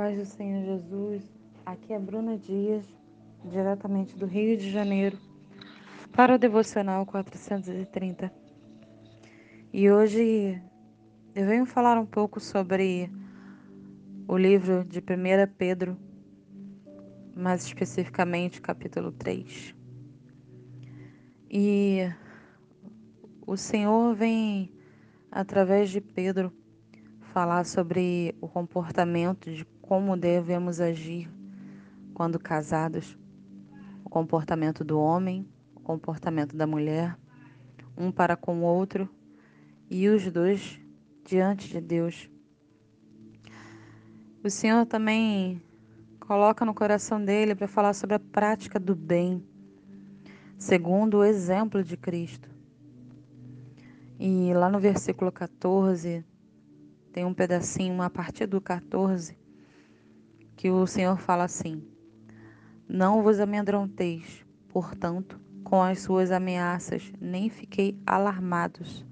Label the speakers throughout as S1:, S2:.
S1: paz do Senhor Jesus. Aqui é Bruna Dias, diretamente do Rio de Janeiro, para o Devocional 430. E hoje eu venho falar um pouco sobre o livro de 1 Pedro, mais especificamente capítulo 3. E o Senhor vem, através de Pedro, falar sobre o comportamento, de como devemos agir quando casados, o comportamento do homem, o comportamento da mulher, um para com o outro e os dois diante de Deus. O Senhor também coloca no coração dele para falar sobre a prática do bem, segundo o exemplo de Cristo. E lá no versículo 14, tem um pedacinho a partir do 14 que o Senhor fala assim: Não vos amedronteis, portanto, com as suas ameaças, nem fiquei alarmados.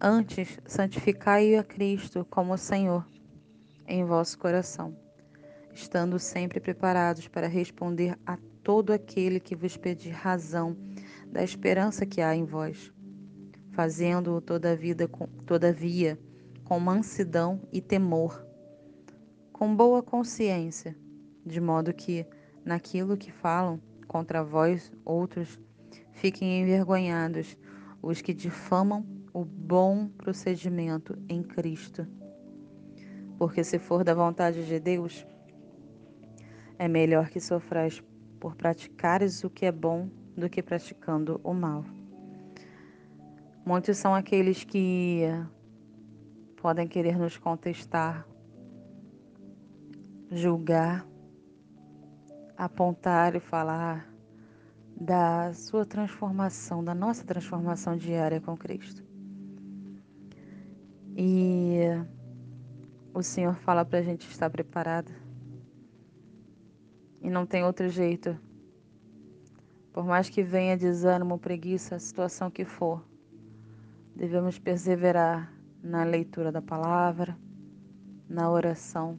S1: Antes, santificai a Cristo como Senhor em vosso coração, estando sempre preparados para responder a todo aquele que vos pedir razão da esperança que há em vós fazendo-o toda vida, todavia, com mansidão e temor, com boa consciência, de modo que, naquilo que falam contra vós outros, fiquem envergonhados os que difamam o bom procedimento em Cristo. Porque se for da vontade de Deus, é melhor que sofrais por praticares o que é bom do que praticando o mal. Muitos são aqueles que podem querer nos contestar, julgar, apontar e falar da sua transformação, da nossa transformação diária com Cristo. E o Senhor fala para a gente estar preparada. E não tem outro jeito. Por mais que venha desânimo, preguiça, a situação que for, Devemos perseverar na leitura da palavra, na oração,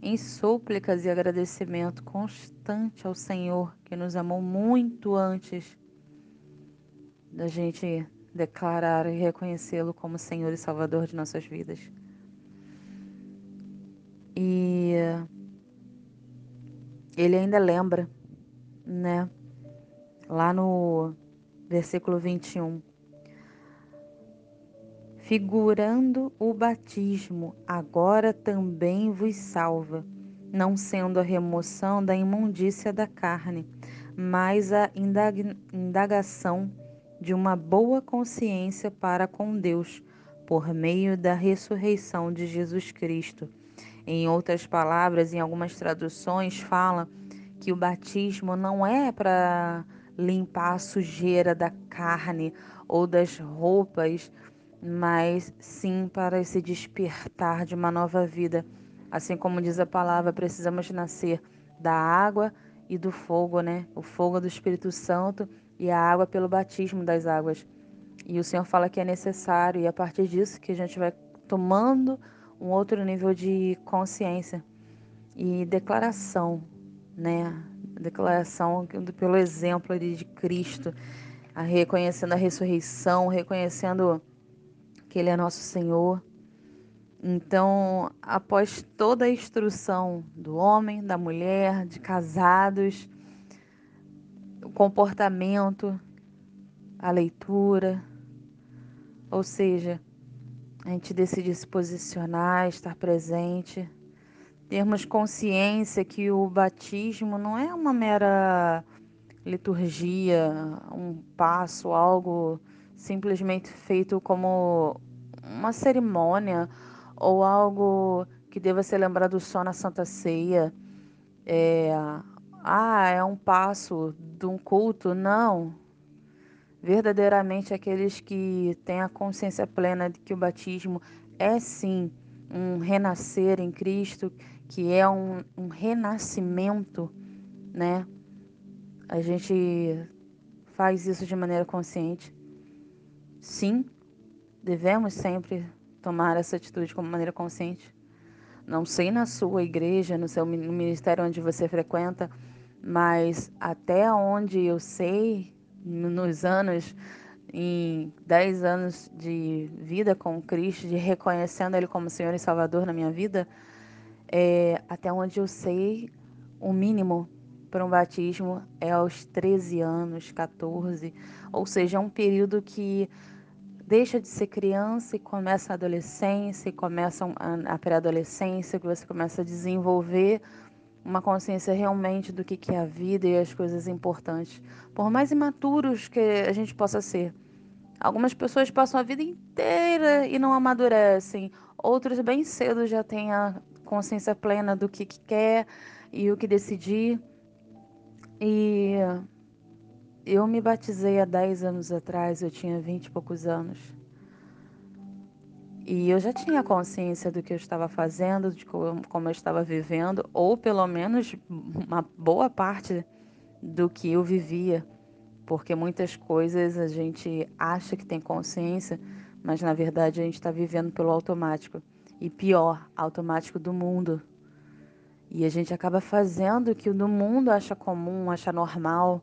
S1: em súplicas e agradecimento constante ao Senhor que nos amou muito antes da gente declarar e reconhecê-lo como Senhor e Salvador de nossas vidas. E ele ainda lembra, né, lá no versículo 21, figurando o batismo, agora também vos salva, não sendo a remoção da imundícia da carne, mas a indagação de uma boa consciência para com Deus, por meio da ressurreição de Jesus Cristo. Em outras palavras, em algumas traduções, fala que o batismo não é para limpar a sujeira da carne ou das roupas mas sim para esse despertar de uma nova vida. Assim como diz a palavra, precisamos nascer da água e do fogo, né? O fogo do Espírito Santo e a água pelo batismo das águas. E o Senhor fala que é necessário, e a partir disso que a gente vai tomando um outro nível de consciência e declaração, né? Declaração pelo exemplo de Cristo, reconhecendo a ressurreição, reconhecendo que Ele é nosso Senhor. Então, após toda a instrução do homem, da mulher, de casados, o comportamento, a leitura, ou seja, a gente decide se posicionar, estar presente, termos consciência que o batismo não é uma mera liturgia, um passo, algo simplesmente feito como uma cerimônia ou algo que deva ser lembrado só na Santa Ceia. É, ah, é um passo de um culto. Não. Verdadeiramente, aqueles que têm a consciência plena de que o batismo é sim um renascer em Cristo, que é um, um renascimento, né? A gente faz isso de maneira consciente. Sim, devemos sempre tomar essa atitude de maneira consciente. não sei na sua igreja, no seu ministério onde você frequenta, mas até onde eu sei, nos anos, em 10 anos de vida com Cristo, de reconhecendo Ele como Senhor e Salvador na minha vida, é, até onde eu sei, o mínimo para um batismo é aos 13 anos, 14, ou seja, é um período que deixa de ser criança e começa a adolescência, e começa a pré-adolescência, que você começa a desenvolver uma consciência realmente do que é a vida e as coisas importantes. Por mais imaturos que a gente possa ser. Algumas pessoas passam a vida inteira e não amadurecem. Outros bem cedo já têm a consciência plena do que, que quer e o que decidir. E eu me batizei há 10 anos atrás, eu tinha 20 e poucos anos. E eu já tinha consciência do que eu estava fazendo, de como eu estava vivendo, ou pelo menos uma boa parte do que eu vivia. Porque muitas coisas a gente acha que tem consciência, mas na verdade a gente está vivendo pelo automático. E pior, automático do mundo. E a gente acaba fazendo o que o do mundo acha comum, acha normal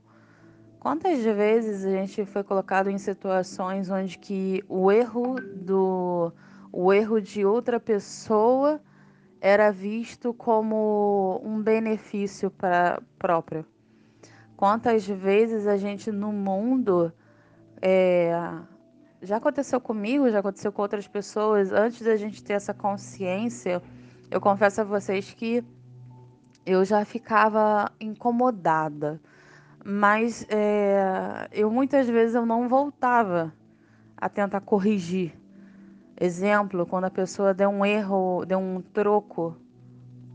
S1: Quantas vezes a gente foi colocado em situações onde que o erro do o erro de outra pessoa era visto como um benefício para próprio? Quantas vezes a gente no mundo é, já aconteceu comigo, já aconteceu com outras pessoas. Antes da gente ter essa consciência, eu confesso a vocês que eu já ficava incomodada mas é, eu muitas vezes eu não voltava a tentar corrigir. Exemplo, quando a pessoa deu um erro, deu um troco,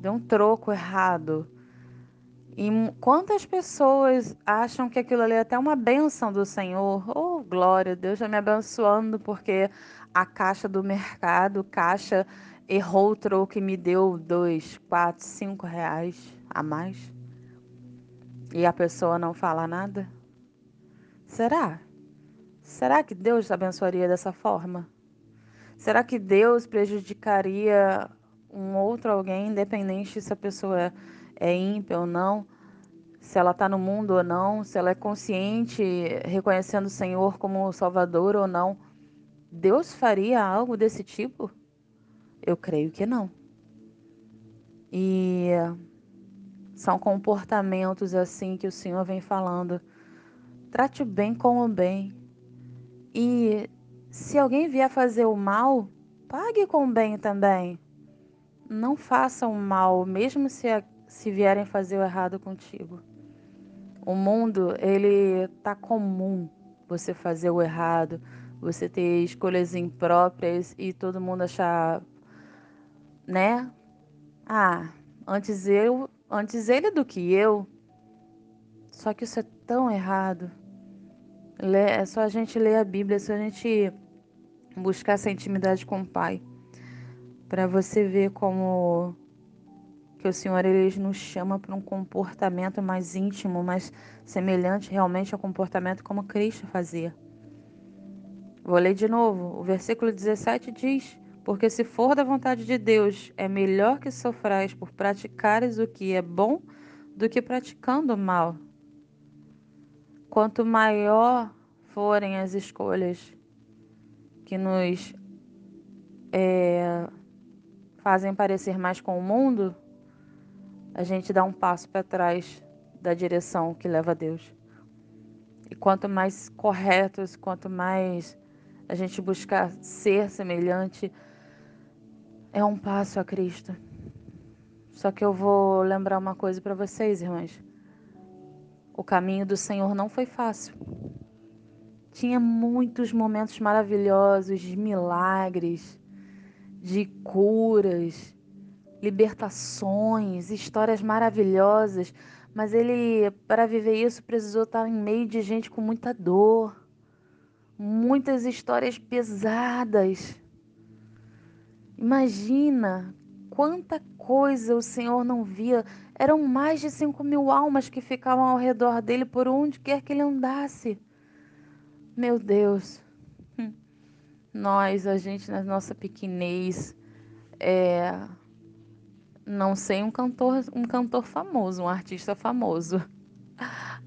S1: deu um troco errado. E quantas pessoas acham que aquilo ali é até uma benção do Senhor? Oh, glória, Deus está me abençoando porque a caixa do mercado, caixa errou o troco e me deu dois, quatro, cinco reais a mais e a pessoa não fala nada? Será? Será que Deus abençoaria dessa forma? Será que Deus prejudicaria um outro alguém, independente se a pessoa é ímpia ou não, se ela está no mundo ou não, se ela é consciente, reconhecendo o Senhor como Salvador ou não? Deus faria algo desse tipo? Eu creio que não. E são comportamentos assim que o Senhor vem falando. Trate o bem com o bem. E se alguém vier fazer o mal, pague com o bem também. Não faça o mal, mesmo se, se vierem fazer o errado contigo. O mundo, ele tá comum você fazer o errado, você ter escolhas impróprias e todo mundo achar, né? Ah, antes eu Antes ele do que eu. Só que isso é tão errado. É só a gente ler a Bíblia, é só a gente buscar essa intimidade com o Pai. Para você ver como que o Senhor ele nos chama para um comportamento mais íntimo, mais semelhante realmente ao comportamento como Cristo fazia. Vou ler de novo. O versículo 17 diz: porque se for da vontade de Deus, é melhor que sofrais por praticares o que é bom do que praticando o mal. Quanto maior forem as escolhas que nos é, fazem parecer mais com o mundo, a gente dá um passo para trás da direção que leva a Deus. E quanto mais corretos, quanto mais a gente buscar ser semelhante é um passo a Cristo. Só que eu vou lembrar uma coisa para vocês, irmãs. O caminho do Senhor não foi fácil. Tinha muitos momentos maravilhosos de milagres, de curas, libertações, histórias maravilhosas, mas ele, para viver isso, precisou estar em meio de gente com muita dor, muitas histórias pesadas. Imagina quanta coisa o Senhor não via. Eram mais de cinco mil almas que ficavam ao redor dele por onde quer que ele andasse. Meu Deus, nós, a gente na nossa pequenez, é, não sei um cantor, um cantor famoso, um artista famoso.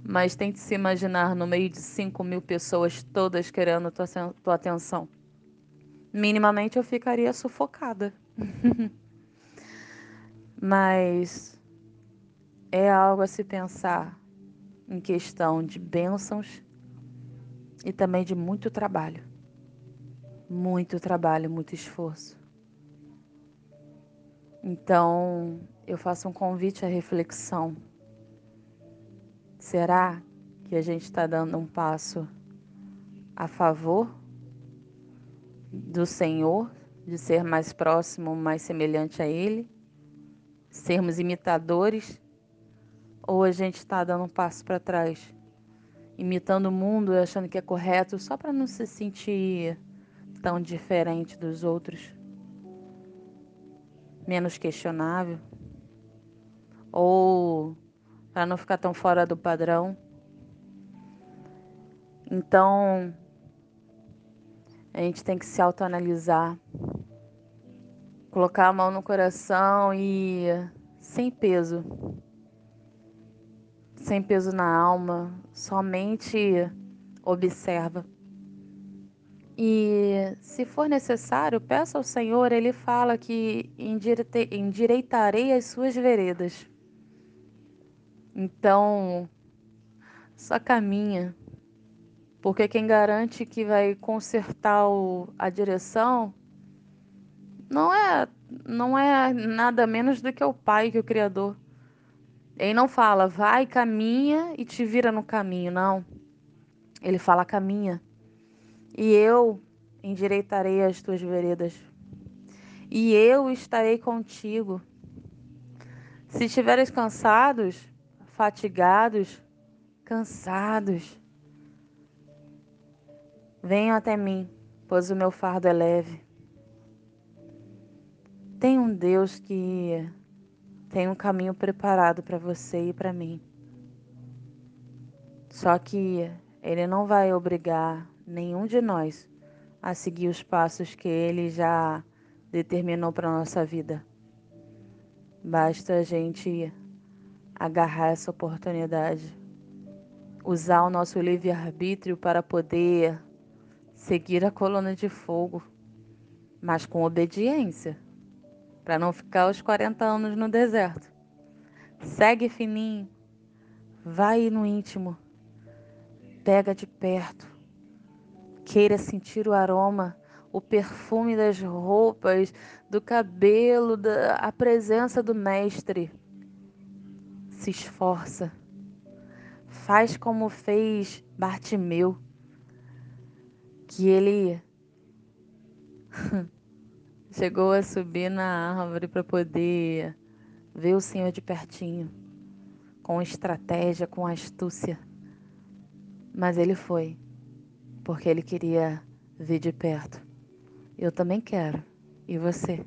S1: Mas tente se imaginar no meio de 5 mil pessoas todas querendo tua, tua atenção. Minimamente eu ficaria sufocada. Mas é algo a se pensar em questão de bênçãos e também de muito trabalho. Muito trabalho, muito esforço. Então, eu faço um convite à reflexão. Será que a gente está dando um passo a favor do Senhor, de ser mais próximo, mais semelhante a Ele, sermos imitadores, ou a gente está dando um passo para trás, imitando o mundo, achando que é correto, só para não se sentir tão diferente dos outros, menos questionável, ou para não ficar tão fora do padrão. Então, a gente tem que se autoanalisar, colocar a mão no coração e sem peso, sem peso na alma, somente observa. E se for necessário, peça ao Senhor, ele fala que endireitarei as suas veredas. Então, só caminha porque quem garante que vai consertar o, a direção não é, não é nada menos do que o Pai, que o Criador. Ele não fala, vai, caminha e te vira no caminho, não. Ele fala, caminha. E eu endireitarei as tuas veredas. E eu estarei contigo. Se estiveres cansados, fatigados, cansados, Venham até mim, pois o meu fardo é leve. Tem um Deus que tem um caminho preparado para você e para mim. Só que Ele não vai obrigar nenhum de nós a seguir os passos que Ele já determinou para nossa vida. Basta a gente agarrar essa oportunidade, usar o nosso livre-arbítrio para poder seguir a coluna de fogo, mas com obediência, para não ficar os 40 anos no deserto. Segue fininho, vai no íntimo, pega de perto, queira sentir o aroma, o perfume das roupas, do cabelo, da, a presença do Mestre. Se esforça, faz como fez Bartimeu que ele chegou a subir na árvore para poder ver o Senhor de pertinho, com estratégia, com astúcia. Mas ele foi, porque ele queria ver de perto. Eu também quero. E você?